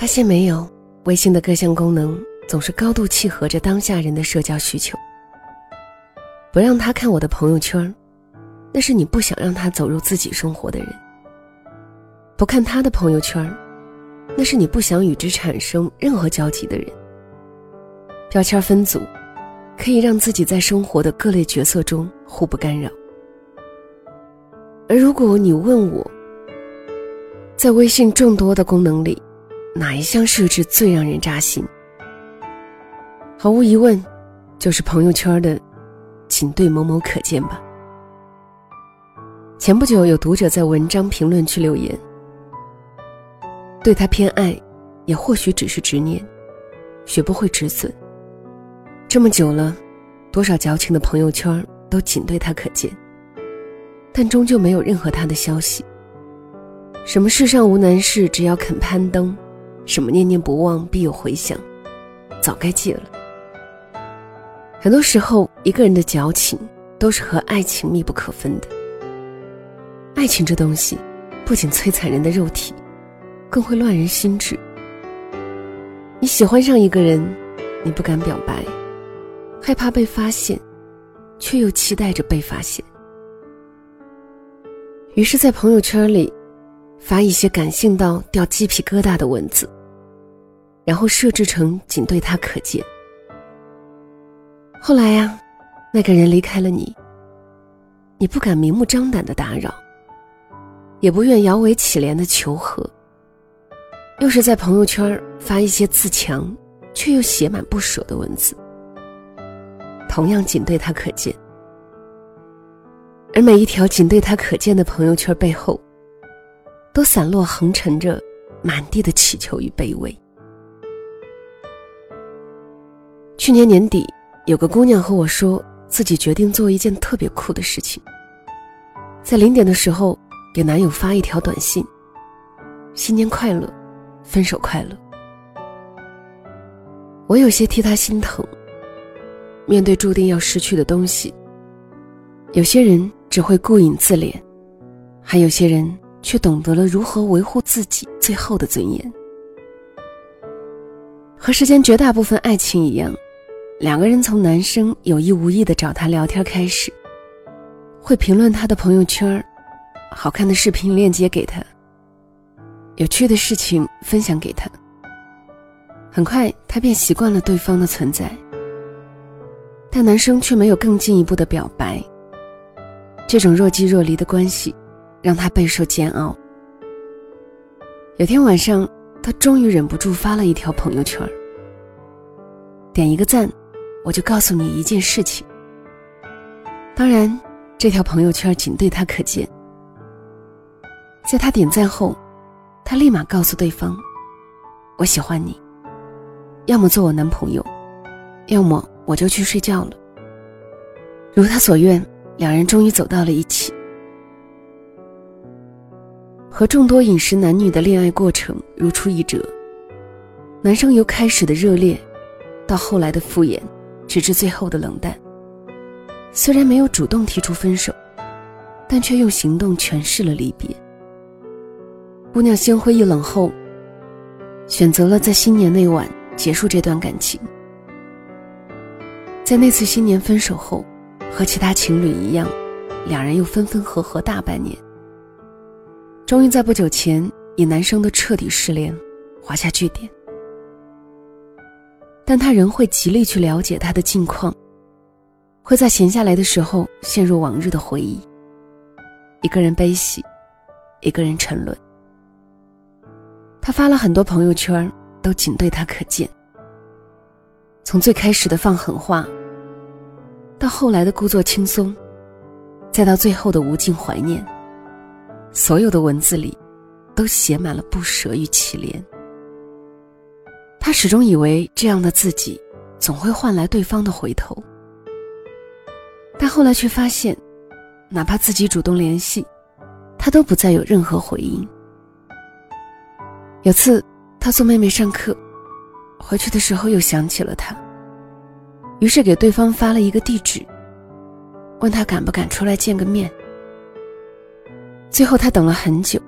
发现没有，微信的各项功能总是高度契合着当下人的社交需求。不让他看我的朋友圈，那是你不想让他走入自己生活的人；不看他的朋友圈，那是你不想与之产生任何交集的人。标签分组，可以让自己在生活的各类角色中互不干扰。而如果你问我，在微信众多的功能里，哪一项设置最让人扎心？毫无疑问，就是朋友圈的“仅对某某可见”吧。前不久，有读者在文章评论区留言：“对他偏爱，也或许只是执念，学不会止损。这么久了，多少矫情的朋友圈都仅对他可见，但终究没有任何他的消息。”什么世上无难事，只要肯攀登；什么念念不忘，必有回响。早该戒了。很多时候，一个人的矫情，都是和爱情密不可分的。爱情这东西，不仅摧残人的肉体，更会乱人心智。你喜欢上一个人，你不敢表白，害怕被发现，却又期待着被发现。于是，在朋友圈里。发一些感性到掉鸡皮疙瘩的文字，然后设置成仅对他可见。后来呀，那个人离开了你，你不敢明目张胆的打扰，也不愿摇尾乞怜的求和，又是在朋友圈发一些自强却又写满不舍的文字，同样仅对他可见。而每一条仅对他可见的朋友圈背后。都散落横陈着满地的乞求与卑微。去年年底，有个姑娘和我说，自己决定做一件特别酷的事情，在零点的时候给男友发一条短信：“新年快乐，分手快乐。”我有些替她心疼。面对注定要失去的东西，有些人只会顾影自怜，还有些人。却懂得了如何维护自己最后的尊严。和世间绝大部分爱情一样，两个人从男生有意无意的找他聊天开始，会评论他的朋友圈，好看的视频链接给他，有趣的事情分享给他。很快，他便习惯了对方的存在，但男生却没有更进一步的表白。这种若即若离的关系。让他备受煎熬。有天晚上，他终于忍不住发了一条朋友圈点一个赞，我就告诉你一件事情。当然，这条朋友圈仅对他可见。在他点赞后，他立马告诉对方：“我喜欢你，要么做我男朋友，要么我就去睡觉了。”如他所愿，两人终于走到了一起。和众多饮食男女的恋爱过程如出一辙，男生由开始的热烈，到后来的敷衍，直至最后的冷淡。虽然没有主动提出分手，但却用行动诠释了离别。姑娘心灰意冷后，选择了在新年那晚结束这段感情。在那次新年分手后，和其他情侣一样，两人又分分合合大半年。终于在不久前，以男生的彻底失联划下句点。但他仍会极力去了解他的近况，会在闲下来的时候陷入往日的回忆，一个人悲喜，一个人沉沦。他发了很多朋友圈，都仅对他可见。从最开始的放狠话，到后来的故作轻松，再到最后的无尽怀念。所有的文字里，都写满了不舍与乞怜。他始终以为这样的自己，总会换来对方的回头，但后来却发现，哪怕自己主动联系，他都不再有任何回应。有次他送妹妹上课，回去的时候又想起了他，于是给对方发了一个地址，问他敢不敢出来见个面。最后，他等了很久，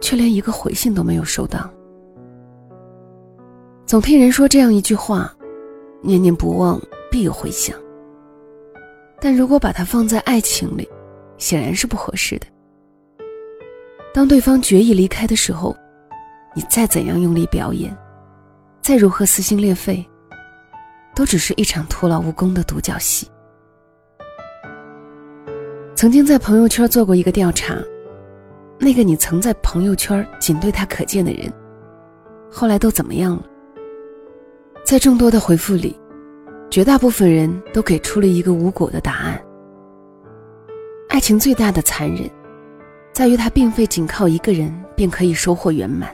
却连一个回信都没有收到。总听人说这样一句话：“念念不忘，必有回响。”但如果把它放在爱情里，显然是不合适的。当对方决意离开的时候，你再怎样用力表演，再如何撕心裂肺，都只是一场徒劳无功的独角戏。曾经在朋友圈做过一个调查，那个你曾在朋友圈仅对他可见的人，后来都怎么样了？在众多的回复里，绝大部分人都给出了一个无果的答案。爱情最大的残忍，在于它并非仅靠一个人便可以收获圆满。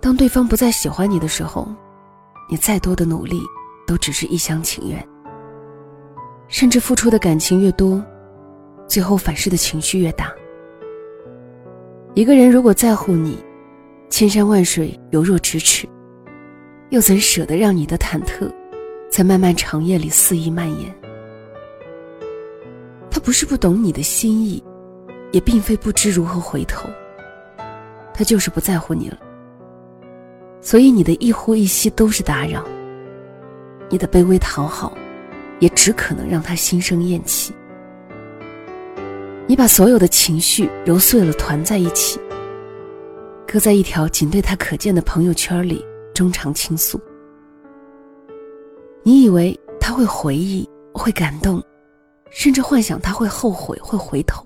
当对方不再喜欢你的时候，你再多的努力，都只是一厢情愿。甚至付出的感情越多，最后反噬的情绪越大。一个人如果在乎你，千山万水犹若咫尺。又怎舍得让你的忐忑，在漫漫长夜里肆意蔓延？他不是不懂你的心意，也并非不知如何回头。他就是不在乎你了。所以你的一呼一吸都是打扰，你的卑微讨好，也只可能让他心生厌弃。你把所有的情绪揉碎了团在一起，搁在一条仅对他可见的朋友圈里。衷肠倾诉，你以为他会回忆，会感动，甚至幻想他会后悔，会回头。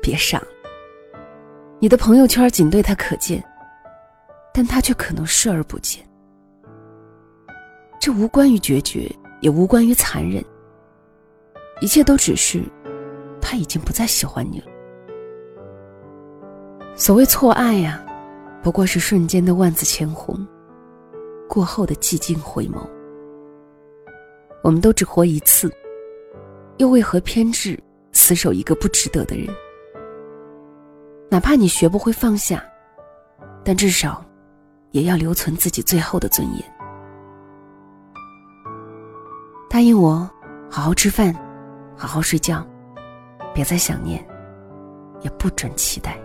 别傻，你的朋友圈仅对他可见，但他却可能视而不见。这无关于决绝，也无关于残忍，一切都只是他已经不再喜欢你了。所谓错爱呀。不过是瞬间的万紫千红，过后的寂静回眸。我们都只活一次，又为何偏执死守一个不值得的人？哪怕你学不会放下，但至少也要留存自己最后的尊严。答应我，好好吃饭，好好睡觉，别再想念，也不准期待。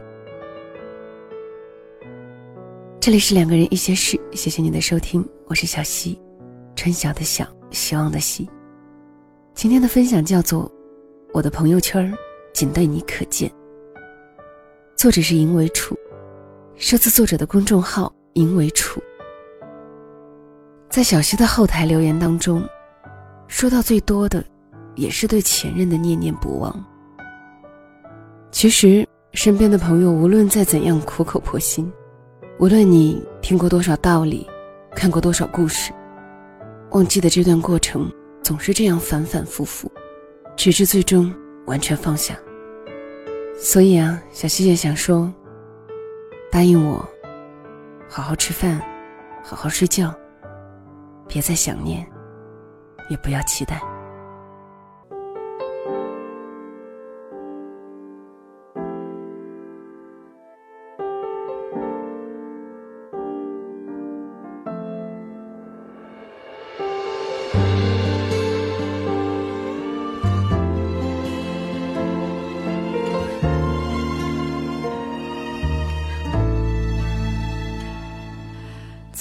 这里是两个人一些事，谢谢你的收听，我是小溪，春晓的晓，希望的希。今天的分享叫做《我的朋友圈仅对你可见》，作者是银为楚，设自作者的公众号银为楚。在小溪的后台留言当中，说到最多的，也是对前任的念念不忘。其实身边的朋友无论再怎样苦口婆心。无论你听过多少道理，看过多少故事，忘记的这段过程总是这样反反复复，直至最终完全放下。所以啊，小希也想说，答应我，好好吃饭，好好睡觉，别再想念，也不要期待。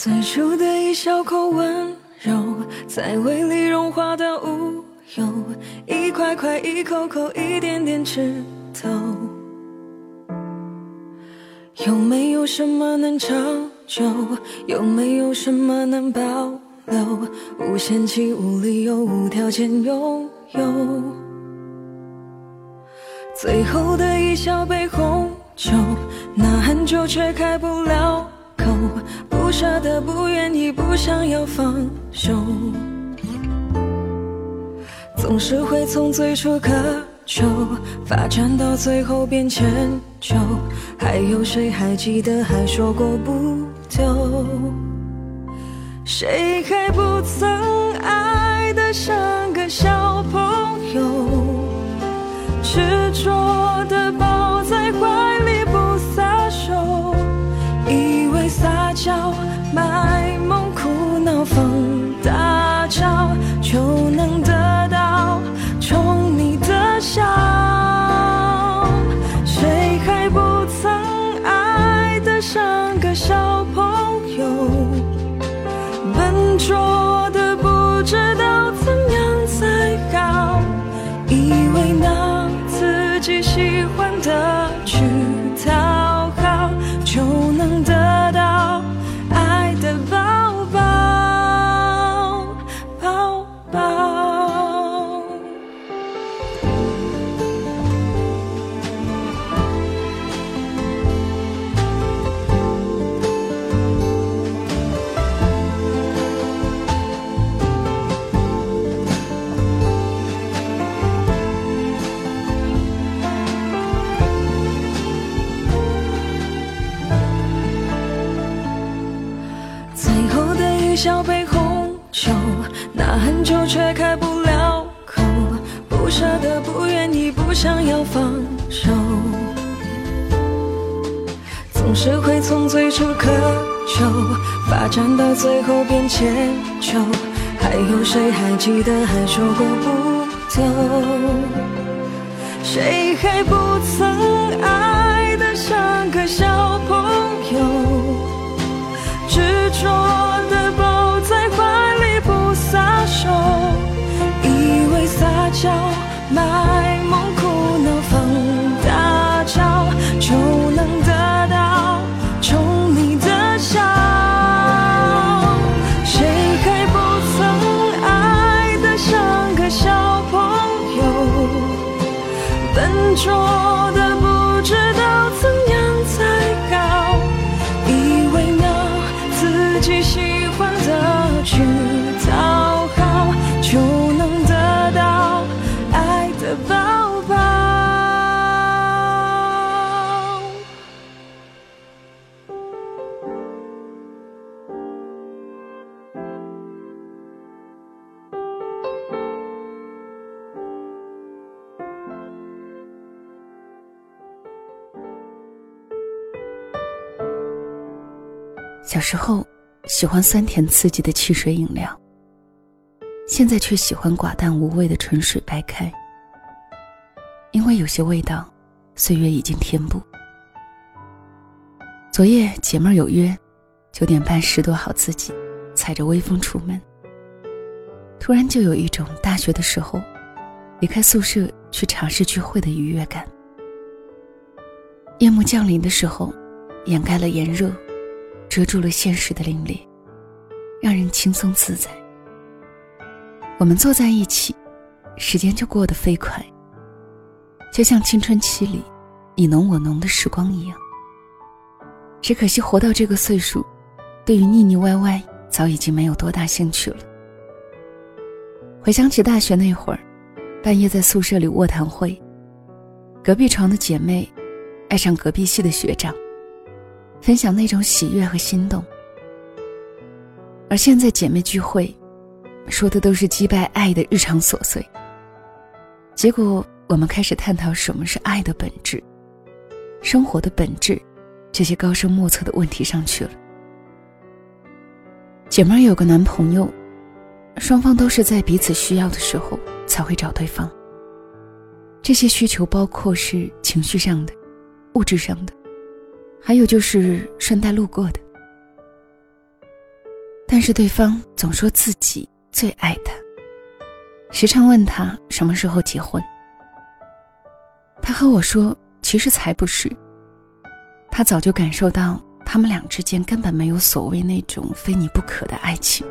最初的一小口温柔，在胃里融化的无忧，一块块，一口口，一点点吃透。有没有什么能长久？有没有什么能保留？无限期、无理由、无条件拥有。最后的一小杯红酒，那很久却开不了。不舍得，不愿意，不想要放手，总是会从最初渴求发展到最后变迁就。还有谁还记得还说过不丢？谁还不曾爱得像个小朋友，执着的抱在怀笑就能得舍得，不愿意，不想要放手，总是会从最初渴求，发展到最后变迁就，还有谁还记得还说过不走？谁还不曾爱得像个小朋友？执着的抱在怀里不撒手，以为撒娇、卖萌、哭闹、放大招就能得到宠溺的笑。谁还不曾爱得像个小朋友？笨拙时候喜欢酸甜刺激的汽水饮料，现在却喜欢寡淡无味的纯水白开。因为有些味道，岁月已经填补。昨夜姐妹有约，九点半拾掇好自己，踩着微风出门。突然就有一种大学的时候，离开宿舍去茶室聚会的愉悦感。夜幕降临的时候，掩盖了炎热。遮住了现实的凛冽，让人轻松自在。我们坐在一起，时间就过得飞快，就像青春期里你侬我侬的时光一样。只可惜活到这个岁数，对于腻腻歪歪早已经没有多大兴趣了。回想起大学那会儿，半夜在宿舍里卧谈会，隔壁床的姐妹爱上隔壁系的学长。分享那种喜悦和心动，而现在姐妹聚会，说的都是击败爱的日常琐碎。结果我们开始探讨什么是爱的本质、生活的本质，这些高深莫测的问题上去了。姐妹有个男朋友，双方都是在彼此需要的时候才会找对方。这些需求包括是情绪上的、物质上的。还有就是顺带路过的，但是对方总说自己最爱他，时常问他什么时候结婚。他和我说，其实才不是。他早就感受到他们俩之间根本没有所谓那种非你不可的爱情，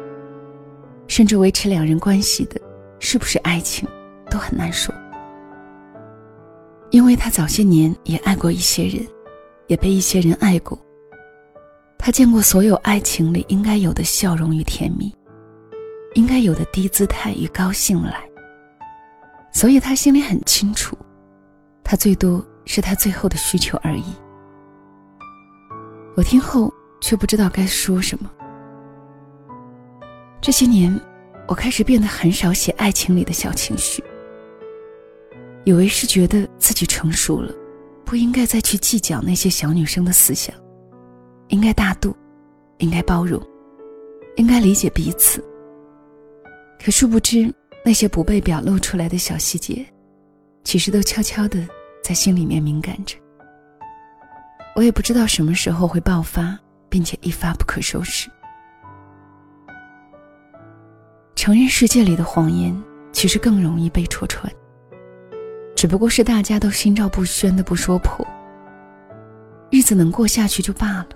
甚至维持两人关系的是不是爱情都很难说，因为他早些年也爱过一些人。也被一些人爱过。他见过所有爱情里应该有的笑容与甜蜜，应该有的低姿态与高兴来。所以他心里很清楚，他最多是他最后的需求而已。我听后却不知道该说什么。这些年，我开始变得很少写爱情里的小情绪，以为是觉得自己成熟了。不应该再去计较那些小女生的思想，应该大度，应该包容，应该理解彼此。可殊不知，那些不被表露出来的小细节，其实都悄悄的在心里面敏感着。我也不知道什么时候会爆发，并且一发不可收拾。承认世界里的谎言，其实更容易被戳穿。只不过是大家都心照不宣的不说破，日子能过下去就罢了。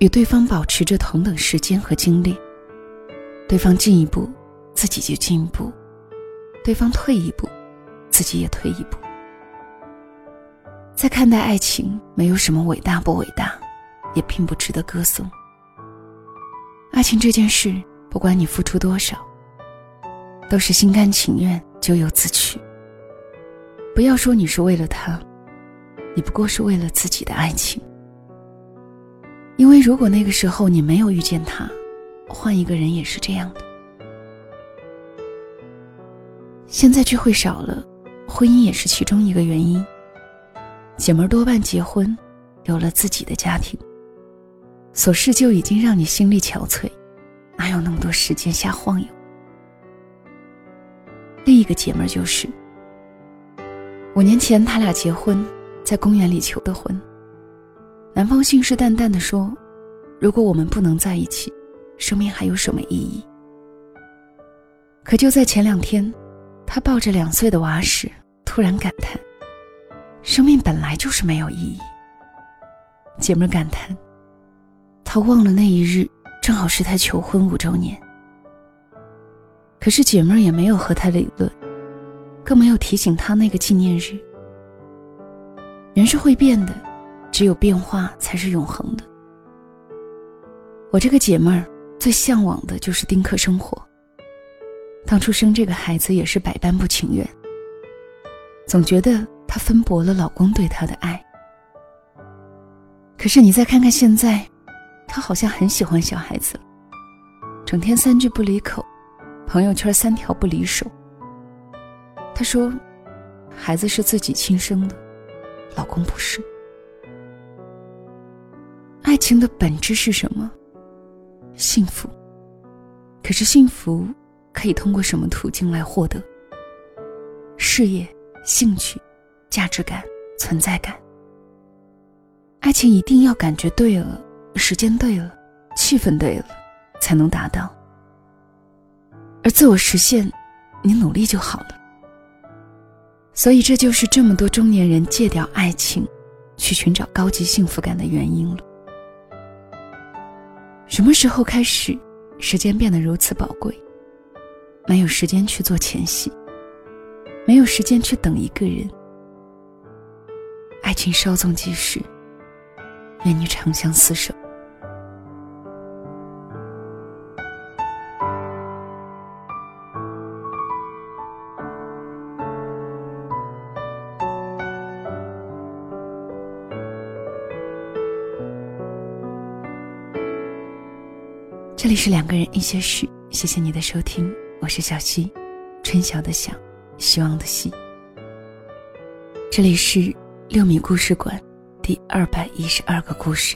与对方保持着同等时间和精力，对方进一步，自己就进一步；对方退一步，自己也退一步。在看待爱情，没有什么伟大不伟大，也并不值得歌颂。爱情这件事，不管你付出多少，都是心甘情愿，咎由自取。不要说你是为了他，你不过是为了自己的爱情。因为如果那个时候你没有遇见他，换一个人也是这样的。现在聚会少了，婚姻也是其中一个原因。姐们儿多半结婚，有了自己的家庭，琐事就已经让你心力憔悴，哪有那么多时间瞎晃悠？另一个姐们儿就是，五年前他俩结婚，在公园里求的婚。男方信誓旦旦地说：“如果我们不能在一起，生命还有什么意义？”可就在前两天，他抱着两岁的娃时，突然感叹。生命本来就是没有意义。姐妹感叹，他忘了那一日正好是他求婚五周年。可是姐妹也没有和他理论，更没有提醒他那个纪念日。人是会变的，只有变化才是永恒的。我这个姐妹儿最向往的就是丁克生活。当初生这个孩子也是百般不情愿，总觉得。她分薄了老公对她的爱，可是你再看看现在，她好像很喜欢小孩子了，整天三句不离口，朋友圈三条不离手。她说：“孩子是自己亲生的，老公不是。”爱情的本质是什么？幸福。可是幸福可以通过什么途径来获得？事业、兴趣。价值感、存在感，爱情一定要感觉对了，时间对了，气氛对了，才能达到。而自我实现，你努力就好了。所以，这就是这么多中年人戒掉爱情，去寻找高级幸福感的原因了。什么时候开始，时间变得如此宝贵？没有时间去做前戏，没有时间去等一个人。爱情稍纵即逝，愿你长相厮守。这里是两个人一些事，谢谢你的收听，我是小溪，春晓的晓，希望的希。这里是。六米故事馆，第二百一十二个故事。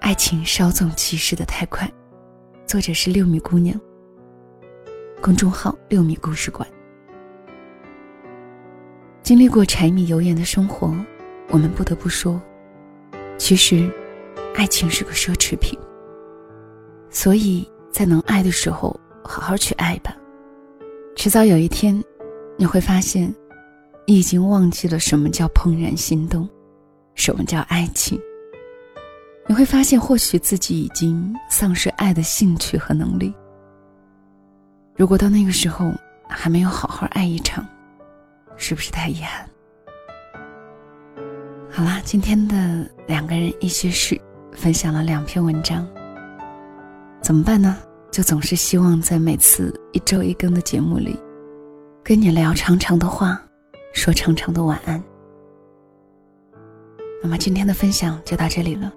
爱情稍纵即逝的太快，作者是六米姑娘。公众号六米故事馆。经历过柴米油盐的生活，我们不得不说，其实，爱情是个奢侈品。所以在能爱的时候，好好去爱吧。迟早有一天，你会发现。你已经忘记了什么叫怦然心动，什么叫爱情。你会发现，或许自己已经丧失爱的兴趣和能力。如果到那个时候还没有好好爱一场，是不是太遗憾？好啦，今天的两个人一些事，分享了两篇文章。怎么办呢？就总是希望在每次一周一更的节目里，跟你聊长长的话。说长长的晚安。那么今天的分享就到这里了。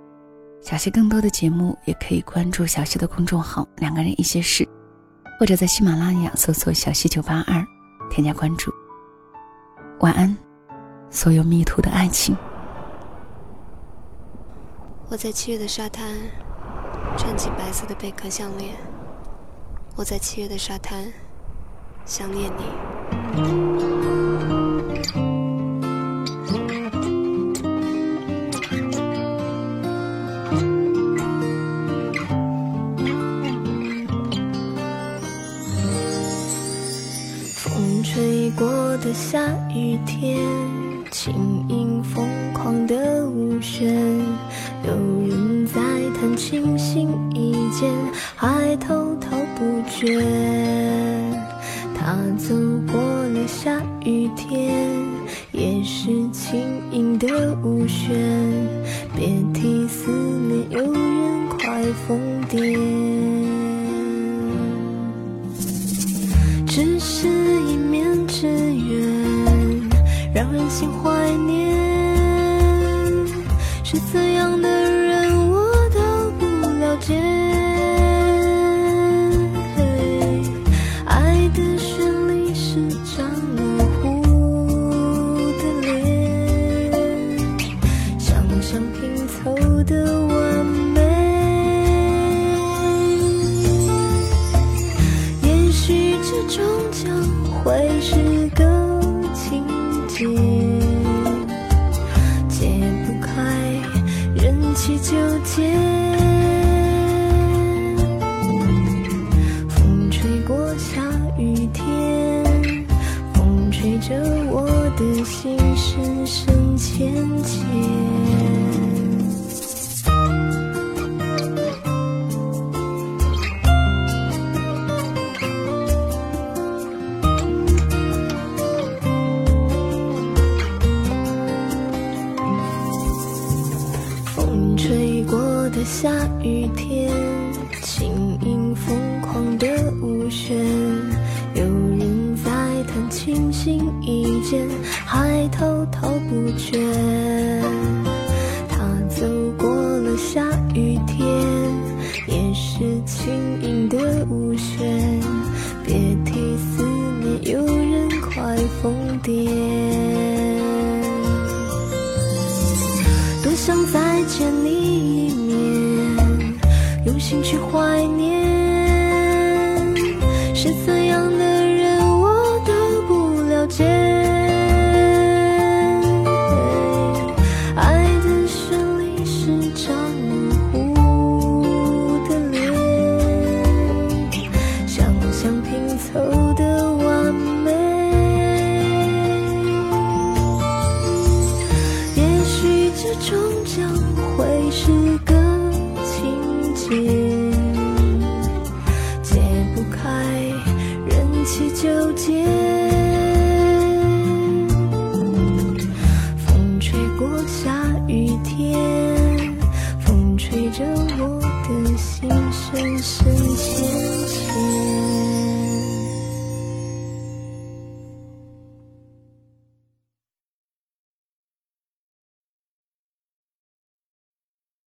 小溪更多的节目也可以关注小溪的公众号“两个人一些事”，或者在喜马拉雅搜索“小溪九八二”，添加关注。晚安，所有迷途的爱情。我在七月的沙滩，穿起白色的贝壳项链，我在七月的沙滩想念你。风吹过的下雨天，轻盈。星星一见，还滔滔不绝。他走过了下雨天，也是轻盈的舞旋。别提思念，有人快疯癫。只是一面之缘，让人心怀念。是怎样的？滔滔不绝